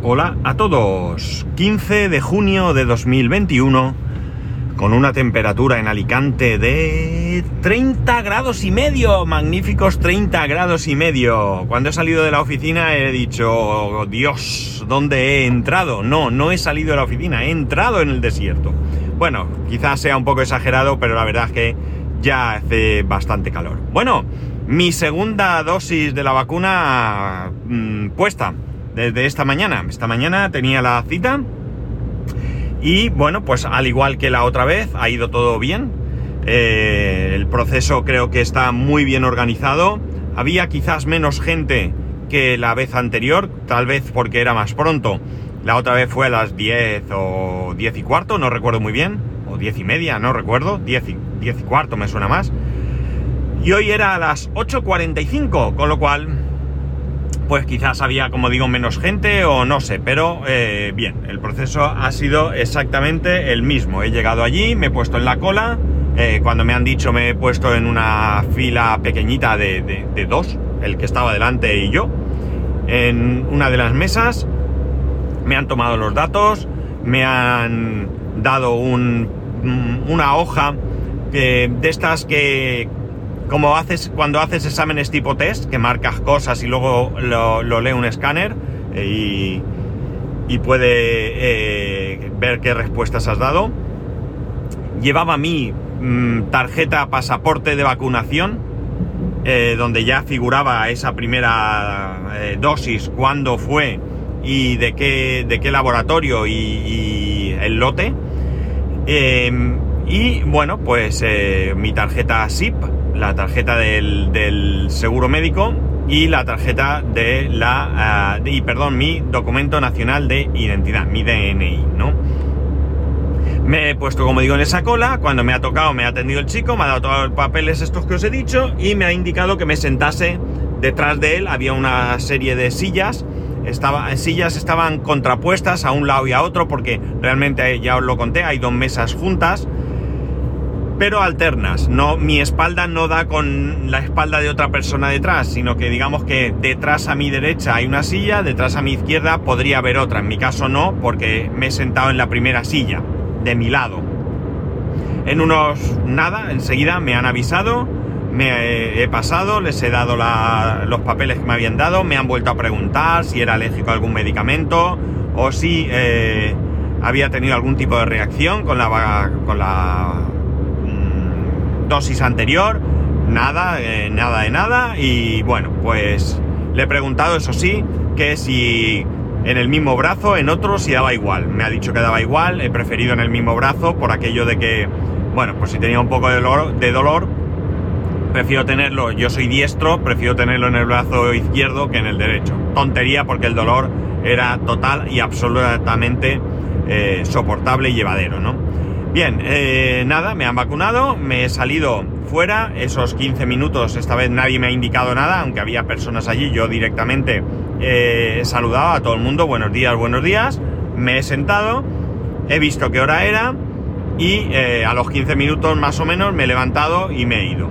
Hola a todos. 15 de junio de 2021 con una temperatura en Alicante de 30 grados y medio, magníficos 30 grados y medio. Cuando he salido de la oficina he dicho, Dios, ¿dónde he entrado? No, no he salido de la oficina, he entrado en el desierto. Bueno, quizás sea un poco exagerado, pero la verdad es que ya hace bastante calor. Bueno, mi segunda dosis de la vacuna mmm, puesta desde esta mañana. Esta mañana tenía la cita y bueno, pues al igual que la otra vez, ha ido todo bien. Eh, el proceso creo que está muy bien organizado. Había quizás menos gente que la vez anterior, tal vez porque era más pronto. La otra vez fue a las 10 o 10 y cuarto, no recuerdo muy bien. O 10 y media, no recuerdo. 10 y, 10 y cuarto me suena más. Y hoy era a las 8.45, con lo cual, pues quizás había, como digo, menos gente o no sé, pero eh, bien, el proceso ha sido exactamente el mismo. He llegado allí, me he puesto en la cola, eh, cuando me han dicho me he puesto en una fila pequeñita de, dos, el que estaba delante y yo, en una de las mesas, me han tomado los datos, me han dado un, una hoja que, de estas que, como haces cuando haces exámenes tipo test, que marcas cosas y luego lo, lee un escáner eh, y, puede eh, ver qué respuestas has dado. Llevaba mi mmm, tarjeta pasaporte de vacunación, eh, donde ya figuraba esa primera dosis, cuándo fue y de qué, de qué laboratorio y, y el lote. Em, y bueno, pues mi tarjeta SIP, la tarjeta del, del, seguro médico y la tarjeta de la... De, y perdón, mi documento nacional de identidad, mi DNI, ¿no? Me he puesto, como digo, en esa cola, cuando me ha tocado me ha atendido el chico, me ha dado todos los papeles estos que os he dicho y me ha indicado que me sentase detrás de él, había una serie de sillas, estaba, sillas estaban contrapuestas a un lado y a otro porque realmente, ya os lo conté, hay dos mesas juntas, pero alternas. No, mi espalda no da con la espalda de otra persona detrás, sino que digamos que detrás a mi derecha hay una silla, detrás a mi izquierda podría haber otra. En mi caso no, porque me he sentado en la primera silla, de mi lado. En unos nada, enseguida me han avisado, me he, pasado, les he dado los papeles que me habían dado, me han vuelto a preguntar si era alérgico a algún medicamento o si eh, había tenido algún tipo de reacción con la, con la dosis anterior, nada, eh, nada de nada. Y bueno, pues le he preguntado, eso sí, que si en el mismo brazo, en otro, si daba igual. Me ha dicho que daba igual, he preferido en el mismo brazo por aquello de que, bueno, pues si tenía un poco de dolor, de dolor prefiero tenerlo, yo soy diestro, prefiero tenerlo en el brazo izquierdo que en el derecho. Tontería porque el dolor era total y absolutamente eh, soportable y llevadero, ¿no? Bien, eh, nada, me han vacunado, me he salido fuera, esos 15 minutos, esta vez nadie me ha indicado nada, aunque había personas allí, yo directamente eh, he saludado a todo el mundo, buenos días, buenos días, me he sentado, he visto qué hora era y eh, a los 15 minutos más o menos me he levantado y me he ido.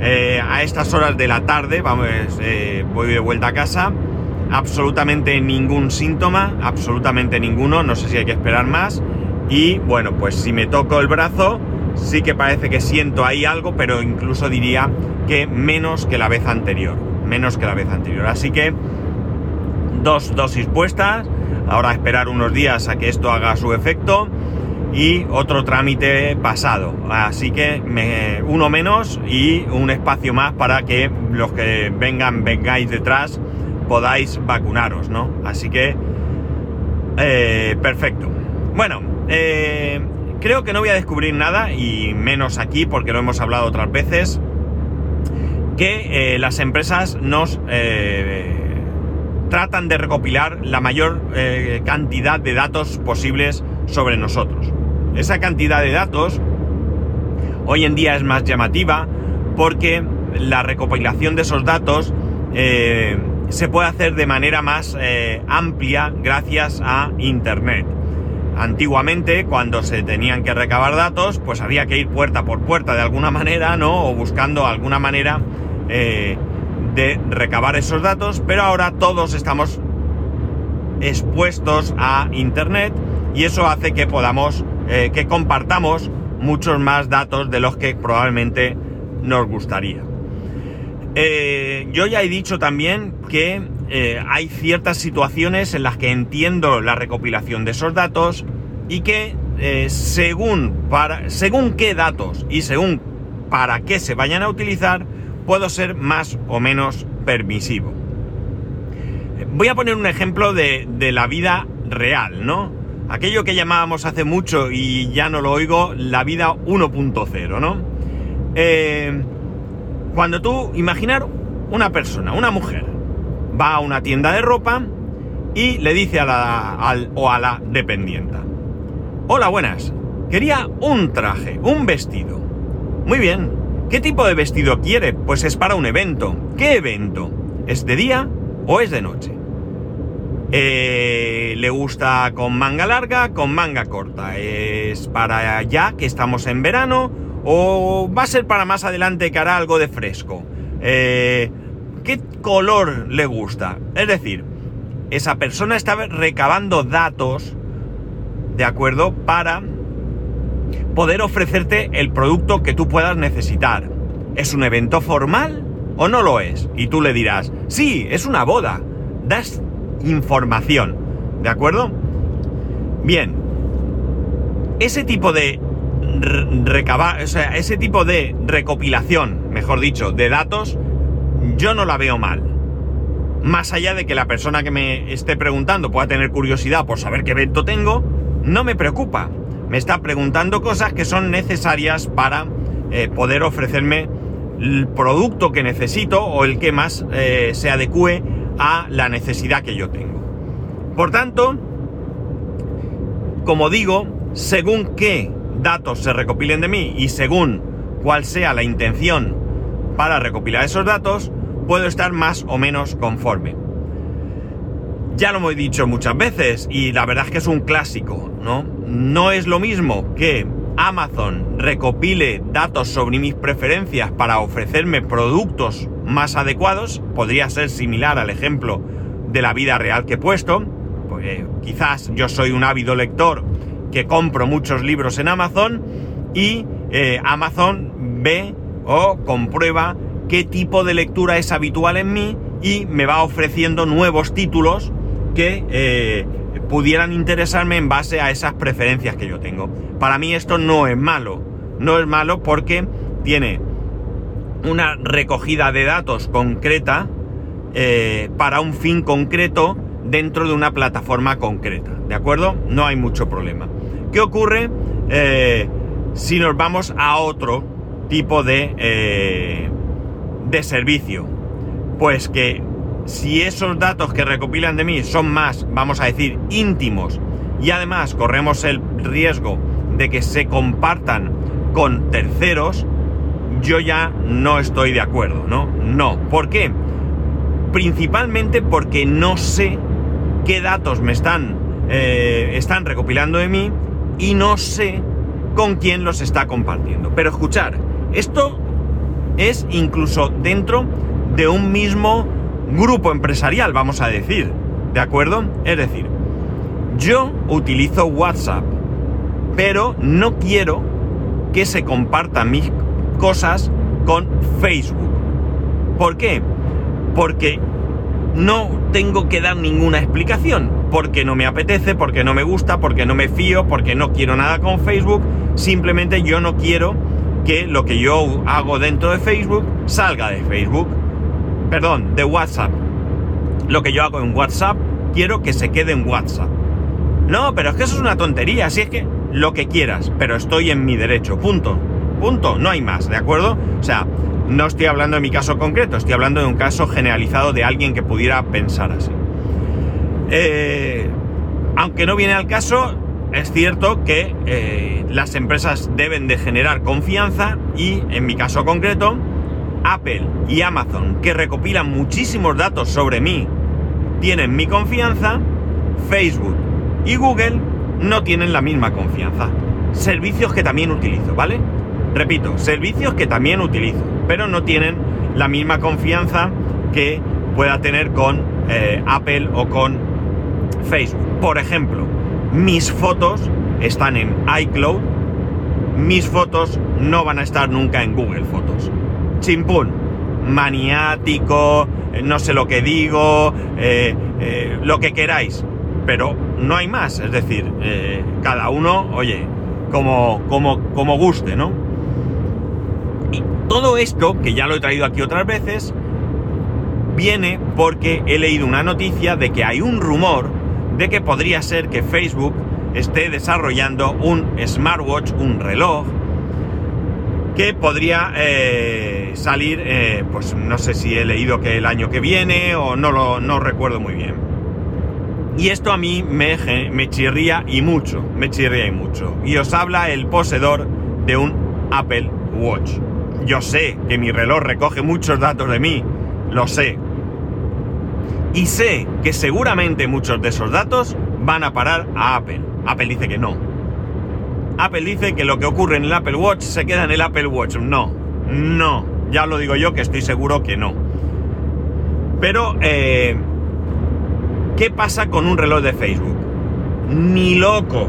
Eh, a estas horas de la tarde, vamos, voy de vuelta a casa, absolutamente ningún síntoma, absolutamente ninguno, no sé si hay que esperar más. Y bueno, pues si me toco el brazo, sí que parece que siento ahí algo, pero incluso diría que menos que la vez anterior. Menos que la vez anterior. Así que dos dosis puestas. Ahora esperar unos días a que esto haga su efecto. Y otro trámite pasado. Así que uno menos y un espacio más para que los que vengan, vengáis detrás, podáis vacunaros, ¿no? Así que, eh, perfecto. Bueno, eh, creo que no voy a descubrir nada, y menos aquí porque lo hemos hablado otras veces, que eh, las empresas nos eh, tratan de recopilar la mayor cantidad de datos posibles sobre nosotros. Esa cantidad de datos hoy en día es más llamativa porque la recopilación de esos datos se puede hacer de manera más amplia gracias a Internet. Antiguamente, cuando se tenían que recabar datos, pues había que ir puerta por puerta de alguna manera, ¿no? O buscando alguna manera eh, de recabar esos datos, pero ahora todos estamos expuestos a Internet y eso hace que podamos, eh, que compartamos muchos más datos de los que probablemente nos gustaría. Eh, yo ya he dicho también que eh, hay ciertas situaciones en las que entiendo la recopilación de esos datos y que según, para, según qué datos y según para qué se vayan a utilizar, puedo ser más o menos permisivo. Voy a poner un ejemplo de, la vida real, ¿no? Aquello que llamábamos hace mucho y ya no lo oigo, la vida 1.0, ¿no? Eh, cuando tú, imaginar una persona, una mujer, va a una tienda de ropa y le dice a la, o a la dependienta, hola, buenas, quería un traje, un vestido. Muy bien, ¿qué tipo de vestido quiere? Pues es para un evento. ¿Qué evento? ¿Es de día o es de noche? Eh, le gusta con manga larga, con manga corta. ¿Es para ya que estamos en verano? ¿O va a ser para más adelante que hará algo de fresco? Eh, ¿Qué color le gusta? Es decir, esa persona está recabando datos, ¿de acuerdo? Para poder ofrecerte el producto que tú puedas necesitar. ¿Es un evento formal o no lo es? Y tú le dirás, sí, es una boda. Das información. ¿De acuerdo? Bien. Ese tipo de recabar, o sea, ese tipo de recopilación, mejor dicho, de datos, yo no la veo mal. Más allá de que la persona que me esté preguntando pueda tener curiosidad por saber qué evento tengo, no me preocupa. Me está preguntando cosas que son necesarias para eh, poder ofrecerme el producto que necesito o el que más eh, se adecue a la necesidad que yo tengo. Por tanto, como digo, según qué datos se recopilen de mí y según cuál sea la intención para recopilar esos datos, puedo estar más o menos conforme. Ya lo hemos dicho muchas veces y la verdad es que es un clásico, ¿no? No es lo mismo que Amazon recopile datos sobre mis preferencias para ofrecerme productos más adecuados, podría ser similar al ejemplo de la vida real que he puesto, pues, quizás yo soy un ávido lector que compro muchos libros en Amazon y eh, Amazon ve o comprueba qué tipo de lectura es habitual en mí y me va ofreciendo nuevos títulos que eh, pudieran interesarme en base a esas preferencias que yo tengo. Para mí esto no es malo, no es malo porque tiene una recogida de datos concreta eh, para un fin concreto dentro de una plataforma concreta, ¿de acuerdo? No hay mucho problema. ¿Qué ocurre eh, si nos vamos a otro tipo de, eh, de servicio? Pues que si esos datos que recopilan de mí son más, vamos a decir, íntimos y además corremos el riesgo de que se compartan con terceros, yo ya no estoy de acuerdo, ¿no? No. ¿Por qué? Principalmente porque no sé qué datos me están, eh, están recopilando de mí y no sé con quién los está compartiendo. Pero escuchar, esto es incluso dentro de un mismo grupo empresarial, vamos a decir. ¿De acuerdo? Es decir, yo utilizo WhatsApp, pero no quiero que se compartan mis cosas con Facebook. ¿Por qué? Porque no tengo que dar ninguna explicación. Porque no me apetece, porque no me gusta, porque no me fío, porque no quiero nada con Facebook. Simplemente yo no quiero que lo que yo hago dentro de Facebook salga de Facebook perdón, de WhatsApp. Lo que yo hago en WhatsApp, quiero que se quede en WhatsApp. No, pero es que eso es una tontería, así es que lo que quieras, pero estoy en mi derecho, punto. Punto, no hay más, ¿de acuerdo? O sea, no estoy hablando de mi caso concreto, estoy hablando de un caso generalizado de alguien que pudiera pensar así. Eh, aunque no viene al caso, es cierto que eh, las empresas deben de generar confianza y en mi caso concreto, Apple y Amazon, que recopilan muchísimos datos sobre mí, tienen mi confianza, Facebook y Google no tienen la misma confianza. Servicios que también utilizo, ¿vale? Repito, servicios que también utilizo, pero no tienen la misma confianza que pueda tener con eh, Apple o con Facebook. Por ejemplo, mis fotos están en iCloud, mis fotos no van a estar nunca en Google Fotos. Chimpún, maniático, eh, no sé lo que digo, eh, eh, lo que queráis, pero no hay más, es decir, cada uno, oye, como, como, como guste, ¿no? Y todo esto, que ya lo he traído aquí otras veces, viene porque he leído una noticia de que hay un rumor de que podría ser que Facebook esté desarrollando un smartwatch, un reloj, que podría eh, salir, eh, pues no sé si he leído que el año que viene o no lo no recuerdo muy bien. Y esto a mí me, me chirría y mucho, me chirría y mucho. Y os habla el poseedor de un Apple Watch. Yo sé que mi reloj recoge muchos datos de mí, lo sé. Y sé que seguramente muchos de esos datos van a parar a Apple. Apple dice que no. Apple dice que lo que ocurre en el Apple Watch se queda en el Apple Watch. No, no. Ya lo digo yo que estoy seguro que no. Pero, eh, ¿qué pasa con un reloj de Facebook? Ni loco.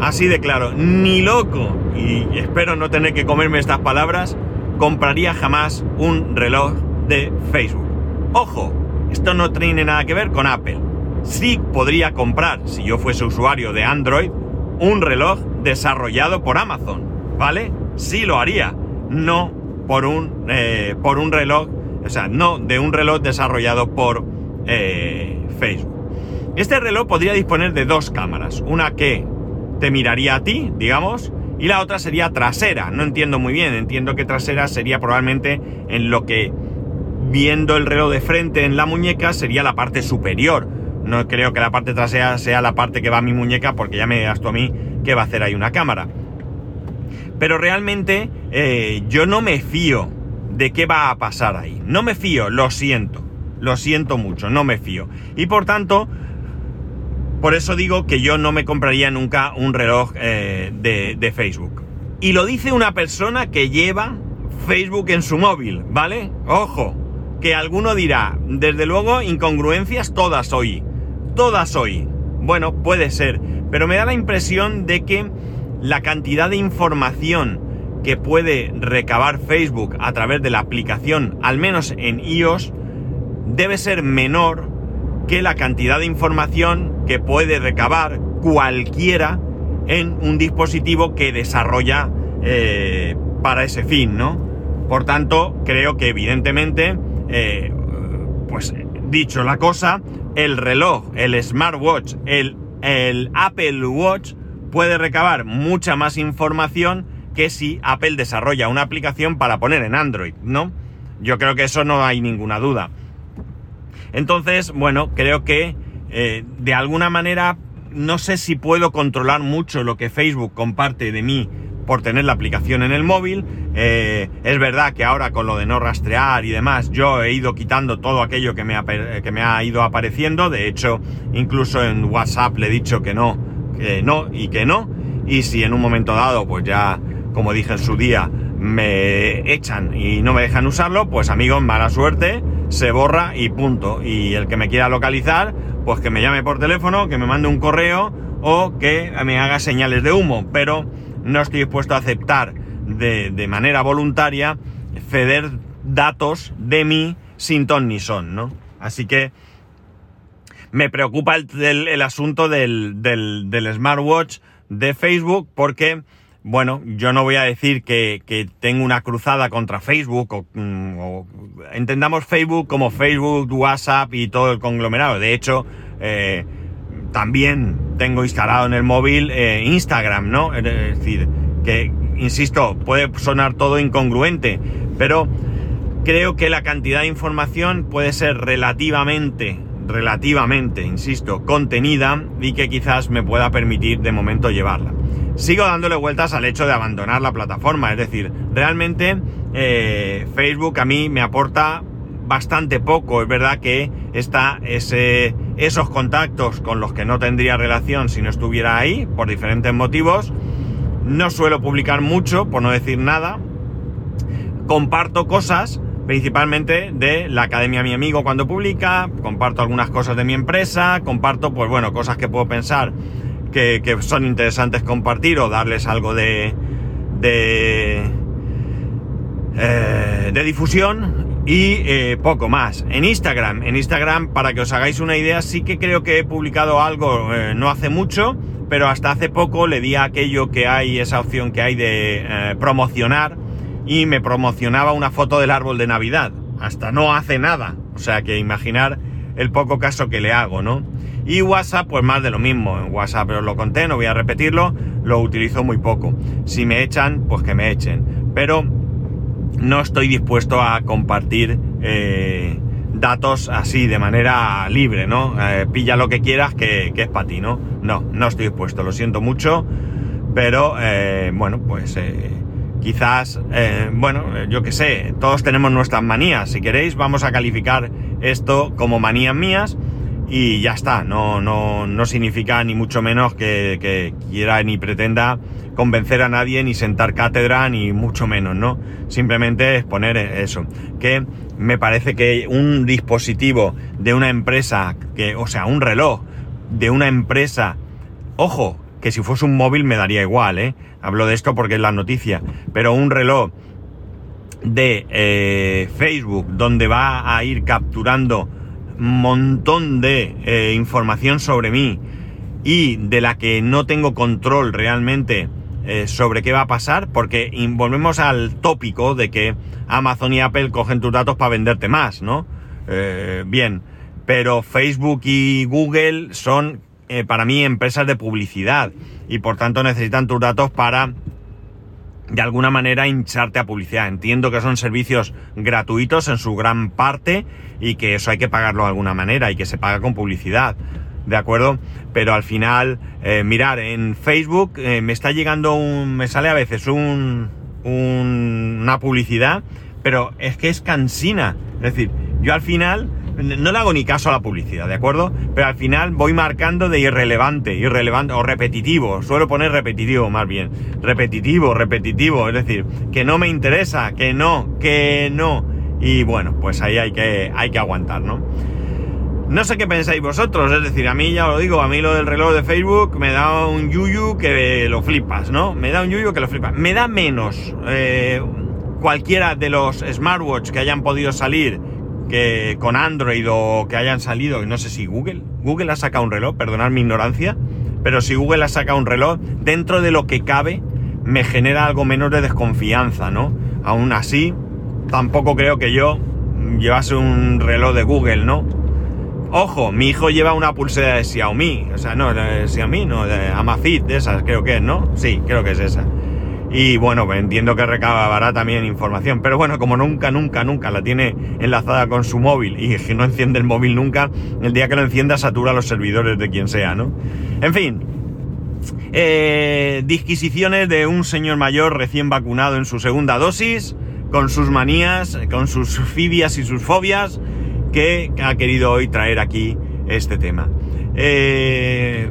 Así de claro, ni loco. Y espero no tener que comerme estas palabras. Compraría jamás un reloj de Facebook. Ojo, esto no tiene nada que ver con Apple sí podría comprar, si yo fuese usuario de Android, un reloj desarrollado por Amazon, ¿vale? Sí lo haría, no por un, eh, por un reloj, o sea, no de un reloj desarrollado por eh, Facebook. Este reloj podría disponer de dos cámaras, una que te miraría a ti, digamos, y la otra sería trasera. No entiendo muy bien, entiendo que trasera sería probablemente en lo que viendo el reloj de frente en la muñeca sería la parte superior no creo que la parte trasera sea la parte que va a mi muñeca porque ya me gasto a mí que va a hacer ahí una cámara. Pero realmente eh, yo no me fío de qué va a pasar ahí. No me fío, lo siento. Lo siento mucho, no me fío. Y por tanto, por eso digo que yo no me compraría nunca un reloj eh, de, de Facebook. Y lo dice una persona que lleva Facebook en su móvil, ¿vale? Ojo, que alguno dirá, desde luego, incongruencias todas hoy todas hoy. Bueno, puede ser, pero me da la impresión de que la cantidad de información que puede recabar Facebook a través de la aplicación, al menos en iOS, debe ser menor que la cantidad de información que puede recabar cualquiera en un dispositivo que desarrolla eh, para ese fin, ¿no? Por tanto, creo que evidentemente, eh, pues dicho la cosa, el reloj, el smartwatch, el, Apple Watch puede recabar mucha más información que si Apple desarrolla una aplicación para poner en Android, ¿no? Yo creo que eso no hay ninguna duda. Entonces, bueno, creo que eh, de alguna manera no sé si puedo controlar mucho lo que Facebook comparte de mí por tener la aplicación en el móvil. Eh, es verdad que ahora con lo de no rastrear y demás, yo he ido quitando todo aquello que me, ha, que me ha ido apareciendo. De hecho, incluso en WhatsApp le he dicho que no, que no y que no. Y si en un momento dado, pues ya, como dije en su día, me echan y no me dejan usarlo, pues amigos, mala suerte, se borra y punto. Y el que me quiera localizar, pues que me llame por teléfono, que me mande un correo o que me haga señales de humo. Pero no estoy dispuesto a aceptar de, manera voluntaria ceder datos de mí sin ton ni son, ¿no? Así que me preocupa el, asunto del, smartwatch de Facebook porque, bueno, yo no voy a decir que, tengo una cruzada contra Facebook mm, o, entendamos Facebook como Facebook, WhatsApp y todo el conglomerado. De hecho, eh, también tengo instalado en el móvil eh, Instagram, ¿no? Es decir, que, insisto, puede sonar todo incongruente, pero creo que la cantidad de información puede ser relativamente, relativamente, insisto, contenida y que quizás me pueda permitir de momento llevarla. Sigo dándole vueltas al hecho de abandonar la plataforma, es decir, realmente eh, Facebook a mí me aporta bastante poco. Es verdad que está ese, esos contactos con los que no tendría relación si no estuviera ahí, por diferentes motivos. No suelo publicar mucho, por no decir nada. Comparto cosas, principalmente de la Academia Mi Amigo cuando publica, comparto algunas cosas de mi empresa, comparto, pues bueno, cosas que puedo pensar que, son interesantes compartir o darles algo de, de, eh, de difusión y eh, poco más. En Instagram, en Instagram, para que os hagáis una idea, sí que creo que he publicado algo eh, no hace mucho, pero hasta hace poco le di a aquello que hay, esa opción que hay de promocionar y me promocionaba una foto del árbol de Navidad. Hasta no hace nada. O sea que imaginar el poco caso que le hago, ¿no? Y WhatsApp, pues más de lo mismo. En WhatsApp os lo conté, no voy a repetirlo, lo utilizo muy poco. Si me echan, pues que me echen. Pero no estoy dispuesto a compartir eh, datos así de manera libre, ¿no? Eh, pilla lo que quieras que, es para ti, ¿no? No, no estoy dispuesto, lo siento mucho, pero eh, bueno, pues quizás, bueno, yo qué sé, todos tenemos nuestras manías. Si queréis, vamos a calificar esto como manías mías y ya está, no, no, no significa ni mucho menos que, quiera ni pretenda convencer a nadie, ni sentar cátedra, ni mucho menos, ¿no? Simplemente exponer eso, que me parece que un dispositivo de una empresa, que, o sea, un reloj de una empresa, ojo, que si fuese un móvil me daría igual, ¿eh? Hablo de esto porque es la noticia, pero un reloj de eh, Facebook donde va a ir capturando montón de eh, información sobre mí y de la que no tengo control realmente eh, sobre qué va a pasar, porque volvemos al tópico de que Amazon y Apple cogen tus datos para venderte más, ¿no? Eh, bien, pero Facebook y Google son para mí empresas de publicidad y por tanto necesitan tus datos para de alguna manera hincharte a publicidad. Entiendo que son servicios gratuitos en su gran parte y que eso hay que pagarlo de alguna manera y que se paga con publicidad. ¿De acuerdo? Pero al final, eh, mirar, en Facebook eh, me está llegando un. me sale a veces un, una publicidad, pero es que es cansina. Es decir, yo al final no le hago ni caso a la publicidad, ¿de acuerdo? Pero al final voy marcando de irrelevante, irrelevante o repetitivo. Suelo poner repetitivo más bien. Repetitivo, repetitivo. Es decir, que no me interesa, que no, que no. Y bueno, pues ahí hay que, hay que aguantar, ¿no? No sé qué pensáis vosotros, es decir, a mí ya lo digo, a mí lo del reloj de Facebook me da un yuyu que lo flipas, ¿no? Me da un yuyu que lo flipas. Me da menos eh, cualquiera de los smartwatch que hayan podido salir que con Android o que hayan salido, no sé si Google, Google ha sacado un reloj, perdonad mi ignorancia, pero si Google ha sacado un reloj, dentro de lo que cabe, me genera algo menos de desconfianza, ¿no? Aún así, tampoco creo que yo llevase un reloj de Google, ¿no? Ojo, mi hijo lleva una pulsera de Xiaomi, o sea, no, de Xiaomi, no, de Amazfit, de esas, creo que es, ¿no? Sí, creo que es esa. Y bueno, entiendo que recabará también información. Pero bueno, como nunca, nunca, nunca la tiene enlazada con su móvil y no enciende el móvil nunca, el día que lo encienda satura los servidores de quien sea, ¿no? En fin. Eh, disquisiciones de un señor mayor recién vacunado en su segunda dosis, con sus manías, con sus fibias y sus fobias, que ha querido hoy traer aquí este tema. Eh,